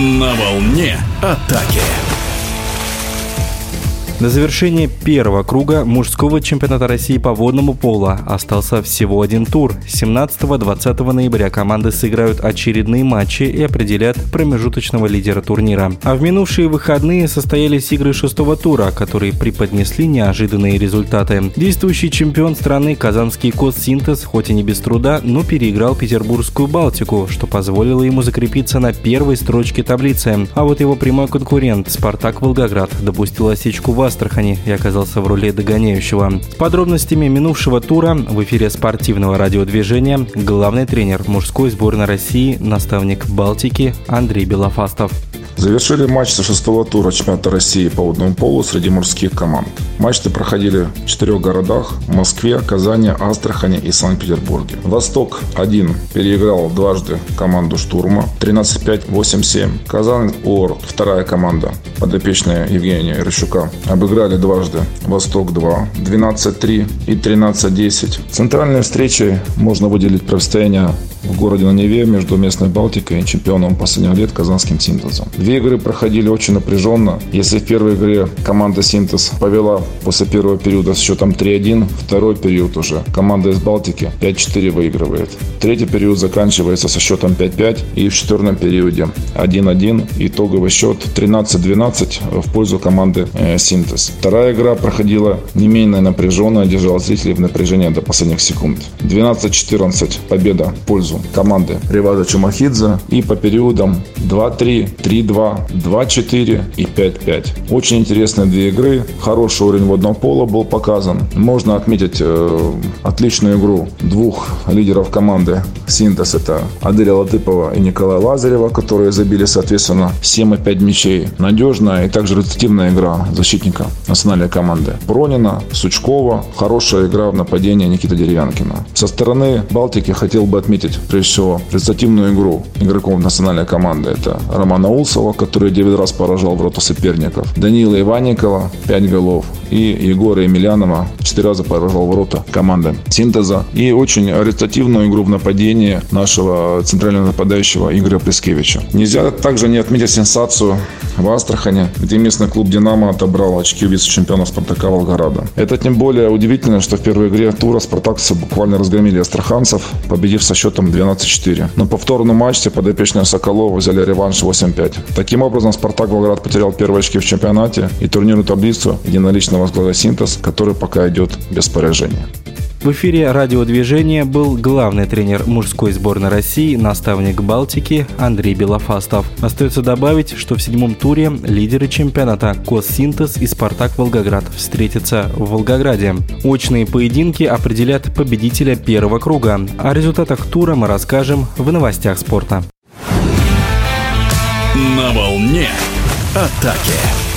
На волне атаки. До завершения первого круга мужского чемпионата России по водному полу остался всего один тур. 17-20 ноября команды сыграют очередные матчи и определят промежуточного лидера турнира. А в минувшие выходные состоялись игры шестого тура, которые преподнесли неожиданные результаты. Действующий чемпион страны казанский Коссинтез, хоть и не без труда, но переиграл петербургскую Балтику, что позволило ему закрепиться на первой строчке таблицы. А вот его прямой конкурент Спартак Волгоград допустил осечку в Астрахани и оказался в роли догоняющего. С подробностями минувшего тура в эфире спортивного радиодвижения главный тренер мужской сборной России, наставник Балтики Андрей Белофастов. Завершили матч со шестого тура чемпионата России по водному полу среди мужских команд. Матчи проходили в четырех городах – Москве, Казани, Астрахани и Санкт-Петербурге. Восток-1 переиграл дважды команду «Штурма» 13-5, 8-7. Казань ОР, вторая команда, подопечная Евгения Рыщука, обыграли дважды «Восток-2» 12-3 и 13-10. Центральной встречей можно выделить противостояние в городе на Неве между местной Балтикой и чемпионом последних лет казанским Синтезом. Две игры проходили очень напряженно. Если в первой игре команда Синтез повела после первого периода с счетом 3-1, второй период уже команда из Балтики 5-4 выигрывает. Третий период заканчивается со счетом 5-5 и в четвертом периоде 1-1. Итоговый счет 13-12 в пользу команды э, Синтез. Вторая игра проходила не менее напряженно, держала зрителей в напряжении до последних секунд. 12-14 победа в пользу пользу команды Реваза Чумахидзе. И по периодам 2-3, 3-2, 2-4 и 5-5. Очень интересные две игры. Хороший уровень водного пола был показан. Можно отметить э, отличную игру двух лидеров команды Синтез. Это Аделя Латыпова и Николая Лазарева, которые забили, соответственно, 7 и 5 мячей. Надежная и также результативная игра защитника национальной команды. Пронина, Сучкова. Хорошая игра в нападении Никиты Деревянкина. Со стороны Балтики хотел бы отметить прежде всего, результативную игру игроков национальной команды. Это Романа Улсова, который 9 раз поражал ворота соперников. Данила Иванникова, 5 голов. И Егора Емельянова 4 раза поражал ворота команды Синтеза. И очень результативную игру в нападении нашего центрального нападающего Игоря Плескевича. Нельзя также не отметить сенсацию в Астрахане, где местный клуб «Динамо» отобрал очки вице-чемпиона «Спартака» Волгограда. Это тем более удивительно, что в первой игре тура «Спартакцы» буквально разгромили астраханцев, победив со счетом 12-4. На повторном матче подопечные Соколова взяли реванш 8-5. Таким образом, «Спартак» Волгоград потерял первые очки в чемпионате и турнирную таблицу единолично возглавил «Синтез», который пока идет без поражения. В эфире радиодвижения был главный тренер мужской сборной России, наставник Балтики Андрей Белофастов. Остается добавить, что в седьмом туре лидеры чемпионата Коссинтез и Спартак Волгоград встретятся в Волгограде. Очные поединки определят победителя первого круга. О результатах тура мы расскажем в новостях спорта. На волне атаки.